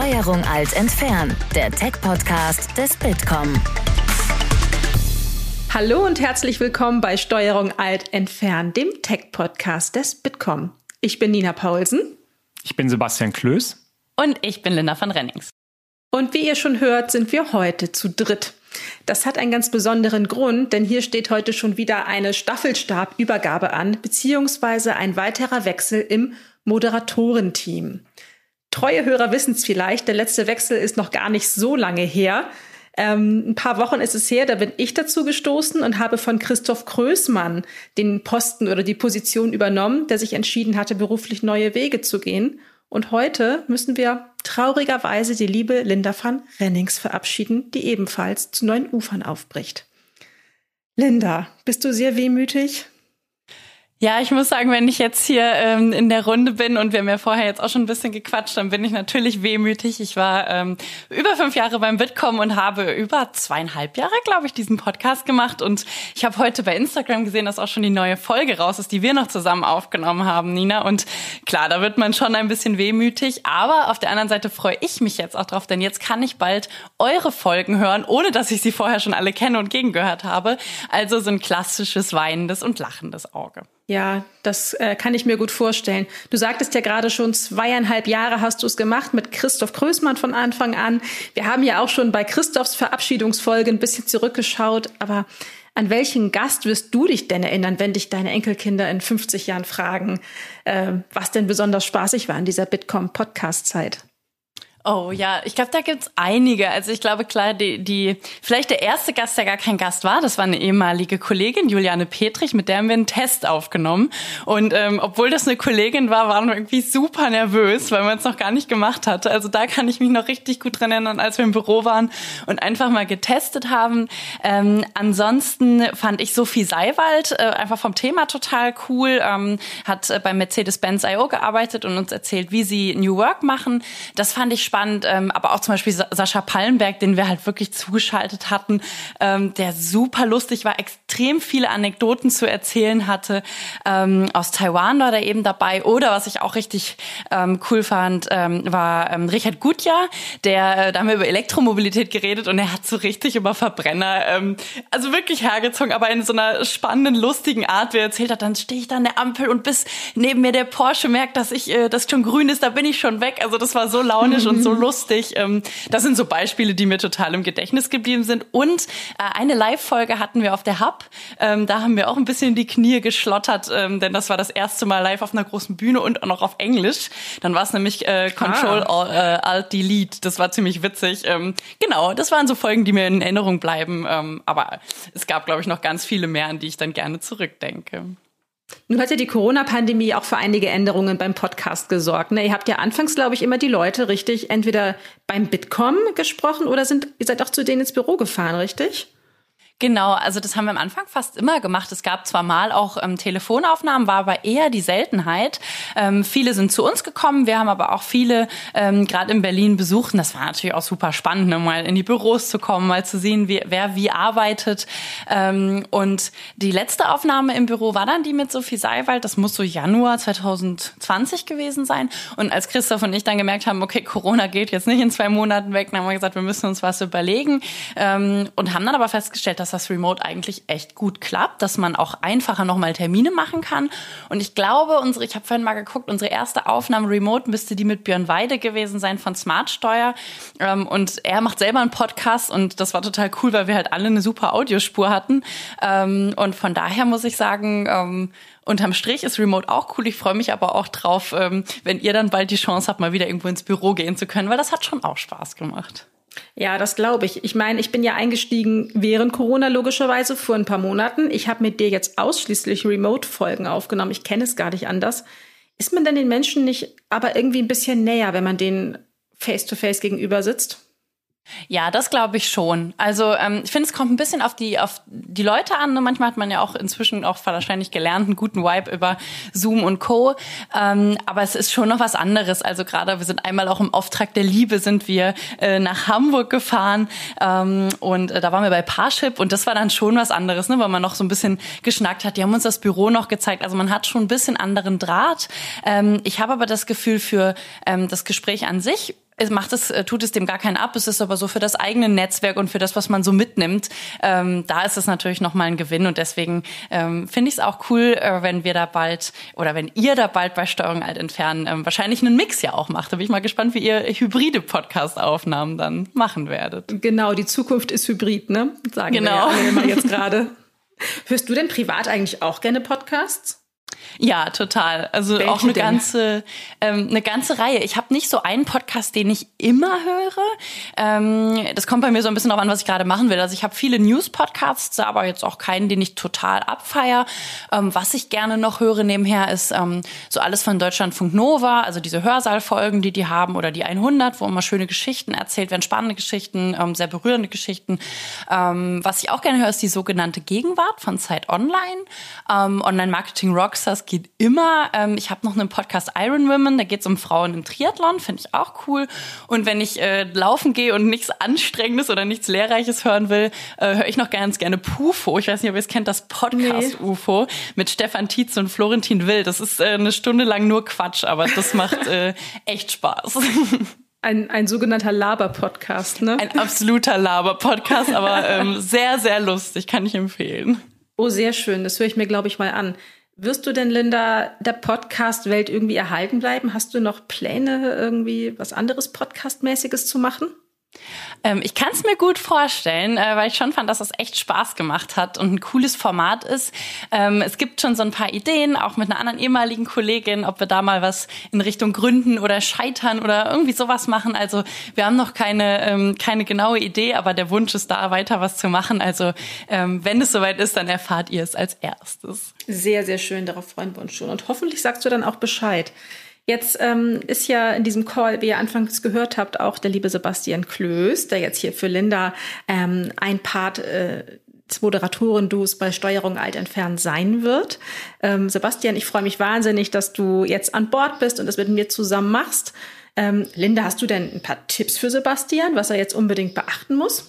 Steuerung Alt entfernen, der Tech-Podcast des Bitkom. Hallo und herzlich willkommen bei Steuerung Alt entfernen, dem Tech-Podcast des Bitkom. Ich bin Nina Paulsen. Ich bin Sebastian Klöß. Und ich bin Linda van Rennings. Und wie ihr schon hört, sind wir heute zu dritt. Das hat einen ganz besonderen Grund, denn hier steht heute schon wieder eine Staffelstabübergabe an, beziehungsweise ein weiterer Wechsel im Moderatorenteam. Treue Hörer wissen es vielleicht, der letzte Wechsel ist noch gar nicht so lange her. Ähm, ein paar Wochen ist es her, da bin ich dazu gestoßen und habe von Christoph Krößmann den Posten oder die Position übernommen, der sich entschieden hatte, beruflich neue Wege zu gehen. Und heute müssen wir traurigerweise die liebe Linda van Rennings verabschieden, die ebenfalls zu neuen Ufern aufbricht. Linda, bist du sehr wehmütig? Ja, ich muss sagen, wenn ich jetzt hier ähm, in der Runde bin und wir haben ja vorher jetzt auch schon ein bisschen gequatscht, dann bin ich natürlich wehmütig. Ich war ähm, über fünf Jahre beim Bitkom und habe über zweieinhalb Jahre, glaube ich, diesen Podcast gemacht. Und ich habe heute bei Instagram gesehen, dass auch schon die neue Folge raus ist, die wir noch zusammen aufgenommen haben, Nina. Und klar, da wird man schon ein bisschen wehmütig. Aber auf der anderen Seite freue ich mich jetzt auch drauf, denn jetzt kann ich bald eure Folgen hören, ohne dass ich sie vorher schon alle kenne und gegengehört habe. Also so ein klassisches weinendes und lachendes Auge. Ja, das äh, kann ich mir gut vorstellen. Du sagtest ja gerade schon, zweieinhalb Jahre hast du es gemacht mit Christoph Krößmann von Anfang an. Wir haben ja auch schon bei Christophs Verabschiedungsfolge ein bisschen zurückgeschaut, aber an welchen Gast wirst du dich denn erinnern, wenn dich deine Enkelkinder in 50 Jahren fragen, äh, was denn besonders spaßig war in dieser Bitkom-Podcast-Zeit? Oh ja, ich glaube, da gibt's einige. Also ich glaube, klar, die, die, vielleicht der erste Gast, der gar kein Gast war, das war eine ehemalige Kollegin, Juliane Petrich, mit der haben wir einen Test aufgenommen. Und ähm, obwohl das eine Kollegin war, waren wir irgendwie super nervös, weil man es noch gar nicht gemacht hatte. Also da kann ich mich noch richtig gut dran erinnern, als wir im Büro waren und einfach mal getestet haben. Ähm, ansonsten fand ich Sophie Seiwald äh, einfach vom Thema total cool, ähm, hat äh, beim Mercedes-Benz I.O. gearbeitet und uns erzählt, wie sie New Work machen. Das fand ich spannend, ähm, aber auch zum Beispiel Sascha Pallenberg, den wir halt wirklich zugeschaltet hatten, ähm, der super lustig war, extrem viele Anekdoten zu erzählen hatte. Ähm, aus Taiwan war der eben dabei. Oder was ich auch richtig ähm, cool fand, ähm, war ähm, Richard Gutjahr, der, äh, da haben wir über Elektromobilität geredet und er hat so richtig über Verbrenner, ähm, also wirklich hergezogen, aber in so einer spannenden, lustigen Art, wie er erzählt hat, dann stehe ich da an der Ampel und bis neben mir der Porsche merkt, dass ich, äh, das schon grün ist, da bin ich schon weg. Also das war so launisch und so lustig. Ähm, das sind so Beispiele, die mir total im Gedächtnis geblieben sind. Und äh, eine Live-Folge hatten wir auf der Hub. Ähm, da haben wir auch ein bisschen in die Knie geschlottert, ähm, denn das war das erste Mal live auf einer großen Bühne und auch noch auf Englisch. Dann war es nämlich äh, Control ah. Alt Delete. Das war ziemlich witzig. genau, das waren so Folgen, die mir in Erinnerung bleiben. aber es gab, glaube ich, noch ganz viele mehr, an die ich dann gerne zurückdenke. Nun hat ja die Corona-Pandemie auch für einige Änderungen beim Podcast gesorgt. Ne? Ihr habt ja anfangs, glaube ich, immer die Leute richtig entweder beim Bitkom gesprochen oder sind, ihr seid auch zu denen ins Büro gefahren, richtig? Genau, also das haben wir am Anfang fast immer gemacht. Es gab zwar mal auch ähm, Telefonaufnahmen, war aber eher die Seltenheit. Ähm, viele sind zu uns gekommen, wir haben aber auch viele ähm, gerade in Berlin besucht. Und das war natürlich auch super spannend, ne? mal in die Büros zu kommen, mal zu sehen, wie, wer wie arbeitet. Ähm, und die letzte Aufnahme im Büro war dann die mit Sophie Seiwald. Das muss so Januar 2020 gewesen sein. Und als Christoph und ich dann gemerkt haben, okay, Corona geht jetzt nicht in zwei Monaten weg, dann haben wir gesagt, wir müssen uns was überlegen ähm, und haben dann aber festgestellt, dass dass das Remote eigentlich echt gut klappt, dass man auch einfacher nochmal Termine machen kann. Und ich glaube, unsere, ich habe vorhin mal geguckt, unsere erste Aufnahme Remote müsste die mit Björn Weide gewesen sein von Smartsteuer. Ähm, und er macht selber einen Podcast und das war total cool, weil wir halt alle eine super Audiospur hatten. Ähm, und von daher muss ich sagen, ähm, unterm Strich ist Remote auch cool. Ich freue mich aber auch drauf, wenn ihr dann bald die Chance habt, mal wieder irgendwo ins Büro gehen zu können, weil das hat schon auch Spaß gemacht. Ja, das glaube ich. Ich meine, ich bin ja eingestiegen während Corona logischerweise vor ein paar Monaten. Ich habe mit dir jetzt ausschließlich Remote-Folgen aufgenommen. Ich kenne es gar nicht anders. Ist man denn den Menschen nicht aber irgendwie ein bisschen näher, wenn man denen face-to-face -face gegenüber sitzt? Ja, das glaube ich schon. Also ähm, ich finde, es kommt ein bisschen auf die auf die Leute an. Ne? Manchmal hat man ja auch inzwischen auch wahrscheinlich gelernt, einen guten Vibe über Zoom und Co. Ähm, aber es ist schon noch was anderes. Also gerade wir sind einmal auch im Auftrag der Liebe sind wir äh, nach Hamburg gefahren ähm, und äh, da waren wir bei Parship und das war dann schon was anderes, ne? weil man noch so ein bisschen geschnackt hat. Die haben uns das Büro noch gezeigt. Also man hat schon ein bisschen anderen Draht. Ähm, ich habe aber das Gefühl für ähm, das Gespräch an sich es macht es, äh, tut es dem gar keinen ab. Es ist aber so für das eigene Netzwerk und für das, was man so mitnimmt, ähm, da ist es natürlich nochmal ein Gewinn. Und deswegen ähm, finde ich es auch cool, äh, wenn wir da bald oder wenn ihr da bald bei Steuerung Alt entfernen ähm, wahrscheinlich einen Mix ja auch macht. Da bin ich mal gespannt, wie ihr hybride Podcast-Aufnahmen dann machen werdet. Genau, die Zukunft ist hybrid, ne? Sagen genau. wir ja jetzt gerade. Hörst du denn privat eigentlich auch gerne Podcasts? Ja, total. Also Welche auch eine denn? ganze, ähm, eine ganze Reihe. Ich habe nicht so einen Podcast, den ich immer höre. Ähm, das kommt bei mir so ein bisschen darauf an, was ich gerade machen will. Also ich habe viele News-Podcasts, aber jetzt auch keinen, den ich total abfeier. Ähm, was ich gerne noch höre nebenher ist ähm, so alles von Deutschlandfunk Nova, also diese Hörsaalfolgen, die die haben oder die 100, wo immer schöne Geschichten erzählt werden, spannende Geschichten, ähm, sehr berührende Geschichten. Ähm, was ich auch gerne höre, ist die sogenannte Gegenwart von Zeit Online. Ähm, Online Marketing Rocks das geht immer. Ähm, ich habe noch einen Podcast Iron Women, da geht es um Frauen im Triathlon, finde ich auch cool. Und wenn ich äh, laufen gehe und nichts Anstrengendes oder nichts Lehrreiches hören will, äh, höre ich noch ganz gerne Pufo. Ich weiß nicht, ob ihr es kennt, das Podcast nee. UFO mit Stefan Tietz und Florentin Will. Das ist äh, eine Stunde lang nur Quatsch, aber das macht äh, echt Spaß. Ein, ein sogenannter Laber-Podcast, ne? Ein absoluter Laber-Podcast, aber ähm, sehr, sehr lustig, kann ich empfehlen. Oh, sehr schön. Das höre ich mir, glaube ich, mal an. Wirst du denn, Linda, der Podcast-Welt irgendwie erhalten bleiben? Hast du noch Pläne, irgendwie was anderes Podcast-mäßiges zu machen? Ähm, ich kann es mir gut vorstellen, äh, weil ich schon fand, dass das echt Spaß gemacht hat und ein cooles Format ist. Ähm, es gibt schon so ein paar Ideen, auch mit einer anderen ehemaligen Kollegin, ob wir da mal was in Richtung Gründen oder Scheitern oder irgendwie sowas machen. Also wir haben noch keine, ähm, keine genaue Idee, aber der Wunsch ist da, weiter was zu machen. Also ähm, wenn es soweit ist, dann erfahrt ihr es als erstes. Sehr, sehr schön, darauf freuen wir uns schon. Und hoffentlich sagst du dann auch Bescheid. Jetzt ähm, ist ja in diesem Call, wie ihr anfangs gehört habt, auch der liebe Sebastian Klöß, der jetzt hier für Linda ähm, ein Part äh, des Moderatoren-Duos bei Steuerung Alt entfernen sein wird. Ähm, Sebastian, ich freue mich wahnsinnig, dass du jetzt an Bord bist und das mit mir zusammen machst. Ähm, Linda, hast du denn ein paar Tipps für Sebastian, was er jetzt unbedingt beachten muss?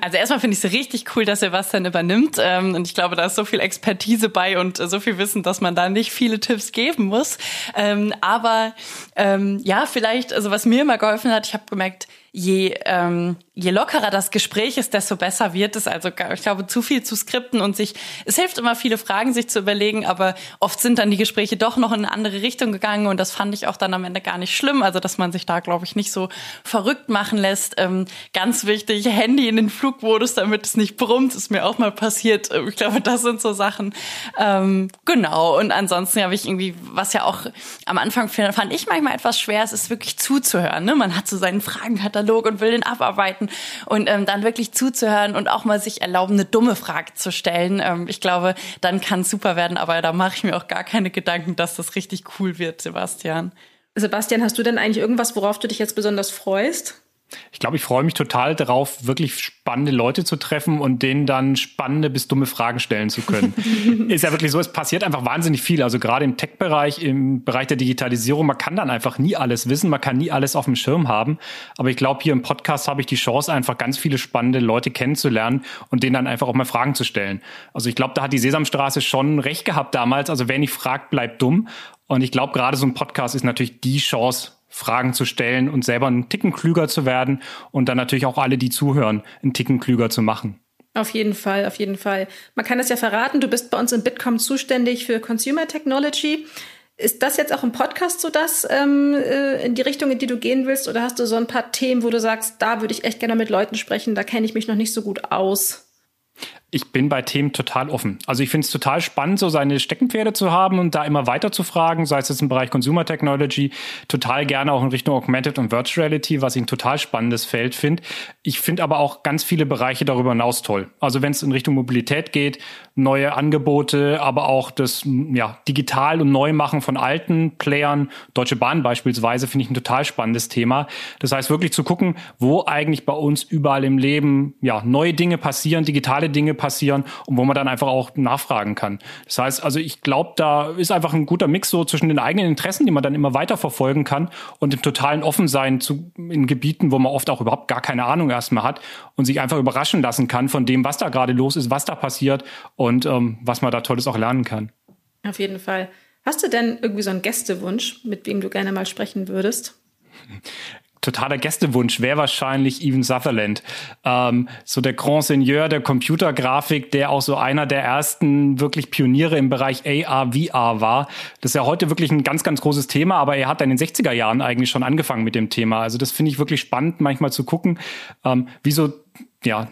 Also erstmal finde ich es richtig cool, dass Sebastian übernimmt. Ähm, und ich glaube, da ist so viel Expertise bei und so viel Wissen, dass man da nicht viele Tipps geben muss. Ähm, aber ähm, ja, vielleicht, also was mir immer geholfen hat, ich habe gemerkt, je, ähm, je lockerer das Gespräch ist, desto besser wird es. Also ich glaube, zu viel zu skripten und sich, es hilft immer, viele Fragen sich zu überlegen, aber oft sind dann die Gespräche doch noch in eine andere Richtung gegangen und das fand ich auch dann am Ende gar nicht schlimm. Also dass man sich da, glaube ich, nicht so verrückt machen lässt. Ähm, ganz wichtig, Handy in den Flugmodus, damit es nicht brummt, ist mir auch mal passiert. Ich glaube, das sind so Sachen. Ähm, genau. Und ansonsten habe ich irgendwie, was ja auch am Anfang fand ich manchmal etwas schwer, es ist wirklich zuzuhören. Ne? Man hat so seinen Fragenkatalog Katalog und will den abarbeiten und ähm, dann wirklich zuzuhören und auch mal sich erlauben, eine dumme Frage zu stellen. Ähm, ich glaube, dann kann es super werden, aber da mache ich mir auch gar keine Gedanken, dass das richtig cool wird, Sebastian. Sebastian, hast du denn eigentlich irgendwas, worauf du dich jetzt besonders freust? Ich glaube, ich freue mich total darauf, wirklich spannende Leute zu treffen und denen dann spannende bis dumme Fragen stellen zu können. ist ja wirklich so, es passiert einfach wahnsinnig viel. Also gerade im Tech-Bereich, im Bereich der Digitalisierung, man kann dann einfach nie alles wissen, man kann nie alles auf dem Schirm haben. Aber ich glaube, hier im Podcast habe ich die Chance, einfach ganz viele spannende Leute kennenzulernen und denen dann einfach auch mal Fragen zu stellen. Also ich glaube, da hat die Sesamstraße schon recht gehabt damals. Also wer nicht fragt, bleibt dumm. Und ich glaube, gerade so ein Podcast ist natürlich die Chance, Fragen zu stellen und selber einen Ticken klüger zu werden und dann natürlich auch alle, die zuhören, einen Ticken klüger zu machen. Auf jeden Fall, auf jeden Fall. Man kann es ja verraten, du bist bei uns im Bitkom zuständig für Consumer Technology. Ist das jetzt auch im Podcast so das ähm, äh, in die Richtung, in die du gehen willst? Oder hast du so ein paar Themen, wo du sagst, da würde ich echt gerne mit Leuten sprechen, da kenne ich mich noch nicht so gut aus? Ich bin bei Themen total offen. Also ich finde es total spannend, so seine Steckenpferde zu haben und da immer weiter zu fragen, sei es jetzt im Bereich Consumer Technology, total gerne auch in Richtung Augmented und Virtual Reality, was ich ein total spannendes Feld finde. Ich finde aber auch ganz viele Bereiche darüber hinaus toll. Also wenn es in Richtung Mobilität geht, neue Angebote, aber auch das ja, Digital- und Neumachen von alten Playern, Deutsche Bahn beispielsweise, finde ich ein total spannendes Thema. Das heißt wirklich zu gucken, wo eigentlich bei uns überall im Leben ja neue Dinge passieren, digitale Dinge passieren und wo man dann einfach auch nachfragen kann. Das heißt, also ich glaube, da ist einfach ein guter Mix so zwischen den eigenen Interessen, die man dann immer weiter verfolgen kann und dem totalen Offensein zu, in Gebieten, wo man oft auch überhaupt gar keine Ahnung erstmal hat und sich einfach überraschen lassen kann von dem, was da gerade los ist, was da passiert und ähm, was man da Tolles auch lernen kann. Auf jeden Fall. Hast du denn irgendwie so einen Gästewunsch, mit wem du gerne mal sprechen würdest? Totaler Gästewunsch wäre wahrscheinlich Even Sutherland. Ähm, so der Grand Seigneur der Computergrafik, der auch so einer der ersten wirklich Pioniere im Bereich AR, VR war. Das ist ja heute wirklich ein ganz, ganz großes Thema, aber er hat in den 60er Jahren eigentlich schon angefangen mit dem Thema. Also das finde ich wirklich spannend, manchmal zu gucken, ähm, wie so ja,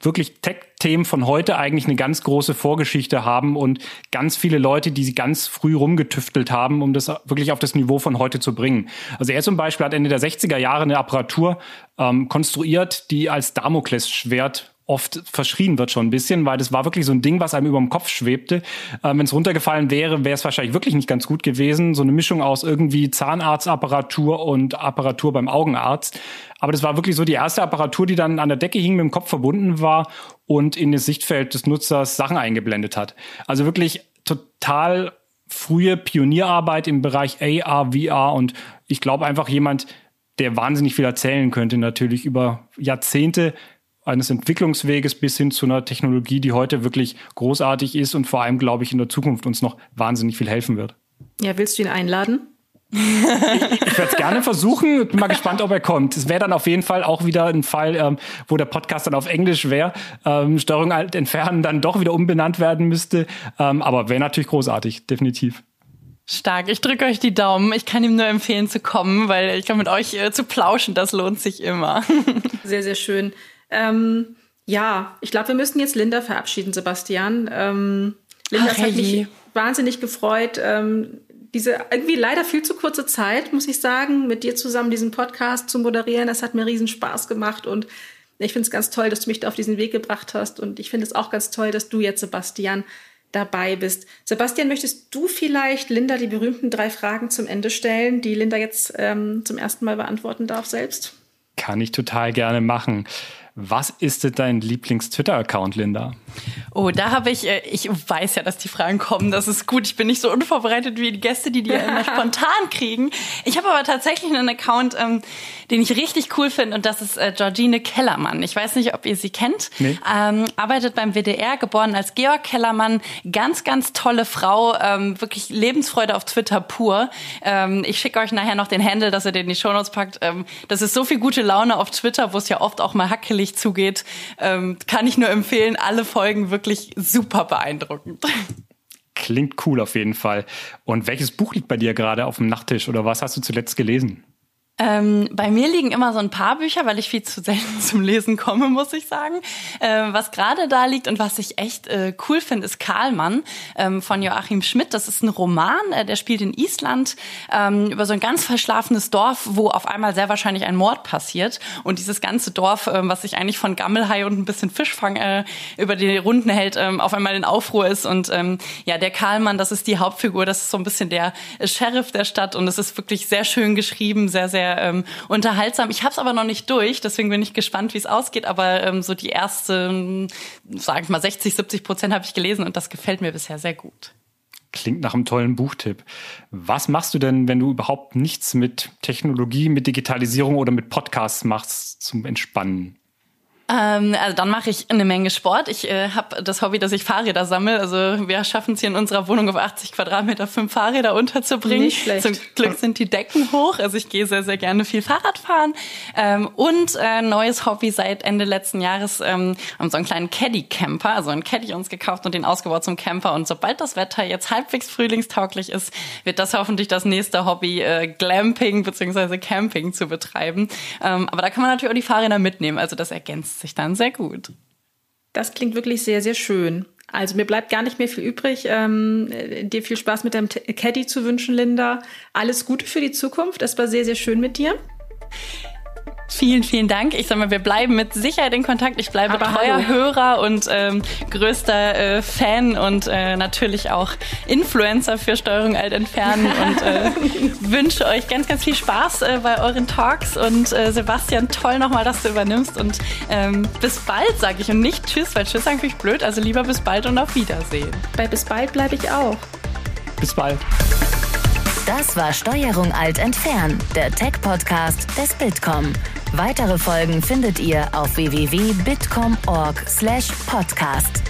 wirklich Tech-Themen von heute eigentlich eine ganz große Vorgeschichte haben und ganz viele Leute, die sie ganz früh rumgetüftelt haben, um das wirklich auf das Niveau von heute zu bringen. Also er zum Beispiel hat Ende der 60er Jahre eine Apparatur ähm, konstruiert, die als Damoklesschwert oft verschrien wird schon ein bisschen, weil das war wirklich so ein Ding, was einem über dem Kopf schwebte. Ähm, Wenn es runtergefallen wäre, wäre es wahrscheinlich wirklich nicht ganz gut gewesen. So eine Mischung aus irgendwie Zahnarztapparatur und Apparatur beim Augenarzt. Aber das war wirklich so die erste Apparatur, die dann an der Decke hing, mit dem Kopf verbunden war und in das Sichtfeld des Nutzers Sachen eingeblendet hat. Also wirklich total frühe Pionierarbeit im Bereich AR, VR und ich glaube einfach jemand, der wahnsinnig viel erzählen könnte, natürlich über Jahrzehnte eines Entwicklungsweges bis hin zu einer Technologie, die heute wirklich großartig ist und vor allem, glaube ich, in der Zukunft uns noch wahnsinnig viel helfen wird. Ja, willst du ihn einladen? ich, ich werde es gerne versuchen. Bin mal gespannt, ob er kommt. Es wäre dann auf jeden Fall auch wieder ein Fall, ähm, wo der Podcast dann auf Englisch wäre, ähm, Steuerung alt entfernen dann doch wieder umbenannt werden müsste. Ähm, aber wäre natürlich großartig, definitiv. Stark. Ich drücke euch die Daumen. Ich kann ihm nur empfehlen zu kommen, weil ich glaube, mit euch äh, zu plauschen, das lohnt sich immer. Sehr, sehr schön. Ähm, ja, ich glaube, wir müssen jetzt Linda verabschieden, Sebastian. Ähm, Linda, Ach, hat mich wahnsinnig gefreut. Ähm, diese irgendwie leider viel zu kurze Zeit, muss ich sagen, mit dir zusammen diesen Podcast zu moderieren. Das hat mir riesen Spaß gemacht und ich finde es ganz toll, dass du mich da auf diesen Weg gebracht hast und ich finde es auch ganz toll, dass du jetzt, Sebastian, dabei bist. Sebastian, möchtest du vielleicht Linda die berühmten drei Fragen zum Ende stellen, die Linda jetzt ähm, zum ersten Mal beantworten darf selbst? Kann ich total gerne machen. Was ist denn dein Lieblings-Twitter-Account, Linda? Oh, da habe ich, äh, ich weiß ja, dass die Fragen kommen. Das ist gut. Ich bin nicht so unvorbereitet wie die Gäste, die die immer spontan kriegen. Ich habe aber tatsächlich einen Account, ähm, den ich richtig cool finde und das ist äh, Georgine Kellermann. Ich weiß nicht, ob ihr sie kennt. Nee. Ähm, arbeitet beim WDR, geboren als Georg Kellermann. Ganz, ganz tolle Frau. Ähm, wirklich Lebensfreude auf Twitter pur. Ähm, ich schicke euch nachher noch den Handle, dass ihr den in die Shownotes packt. Ähm, das ist so viel gute Laune auf Twitter, wo es ja oft auch mal hackelig zugeht. Ähm, kann ich nur empfehlen. Alle Folgen wirklich super beeindruckend. Klingt cool auf jeden Fall. Und welches Buch liegt bei dir gerade auf dem Nachttisch oder was hast du zuletzt gelesen? Ähm, bei mir liegen immer so ein paar Bücher, weil ich viel zu selten zum Lesen komme, muss ich sagen. Ähm, was gerade da liegt und was ich echt äh, cool finde, ist Karlmann ähm, von Joachim Schmidt. Das ist ein Roman, äh, der spielt in Island ähm, über so ein ganz verschlafenes Dorf, wo auf einmal sehr wahrscheinlich ein Mord passiert. Und dieses ganze Dorf, äh, was sich eigentlich von Gammelhai und ein bisschen Fischfang äh, über die Runden hält, ähm, auf einmal in Aufruhr ist. Und ähm, ja, der Karlmann, das ist die Hauptfigur, das ist so ein bisschen der Sheriff der Stadt und es ist wirklich sehr schön geschrieben, sehr, sehr ähm, unterhaltsam. Ich habe es aber noch nicht durch, deswegen bin ich gespannt, wie es ausgeht. Aber ähm, so die ersten, sage ich mal, 60, 70 Prozent habe ich gelesen und das gefällt mir bisher sehr gut. Klingt nach einem tollen Buchtipp. Was machst du denn, wenn du überhaupt nichts mit Technologie, mit Digitalisierung oder mit Podcasts machst zum Entspannen? Ähm, also dann mache ich eine Menge Sport. Ich äh, habe das Hobby, dass ich Fahrräder sammle. Also wir schaffen es hier in unserer Wohnung auf 80 Quadratmeter fünf Fahrräder unterzubringen. Nicht schlecht. Zum Glück sind die Decken hoch. Also ich gehe sehr, sehr gerne viel Fahrrad fahren. Ähm, und äh, neues Hobby seit Ende letzten Jahres ähm, haben so einen kleinen Caddy-Camper, also einen Caddy uns gekauft und den ausgebaut zum Camper. Und sobald das Wetter jetzt halbwegs frühlingstauglich ist, wird das hoffentlich das nächste Hobby, äh, Glamping beziehungsweise Camping zu betreiben. Ähm, aber da kann man natürlich auch die Fahrräder mitnehmen. Also das ergänzt sich dann sehr gut. Das klingt wirklich sehr, sehr schön. Also mir bleibt gar nicht mehr viel übrig. Ähm, dir viel Spaß mit deinem Caddy zu wünschen, Linda. Alles Gute für die Zukunft. Es war sehr, sehr schön mit dir. Vielen, vielen Dank. Ich sag mal, wir bleiben mit Sicherheit in Kontakt. Ich bleibe Aber treuer hallo. Hörer und ähm, größter äh, Fan und äh, natürlich auch Influencer für Steuerung alt entfernen und äh, wünsche euch ganz, ganz viel Spaß äh, bei euren Talks und äh, Sebastian, toll nochmal, dass du übernimmst und ähm, bis bald, sage ich und nicht Tschüss, weil Tschüss eigentlich blöd, also lieber bis bald und auf Wiedersehen. Bei bis bald bleibe ich auch. Bis bald. Das war Steuerung alt entfernen, der Tech-Podcast des Bitkom. Weitere Folgen findet ihr auf www.bitkom.org/podcast.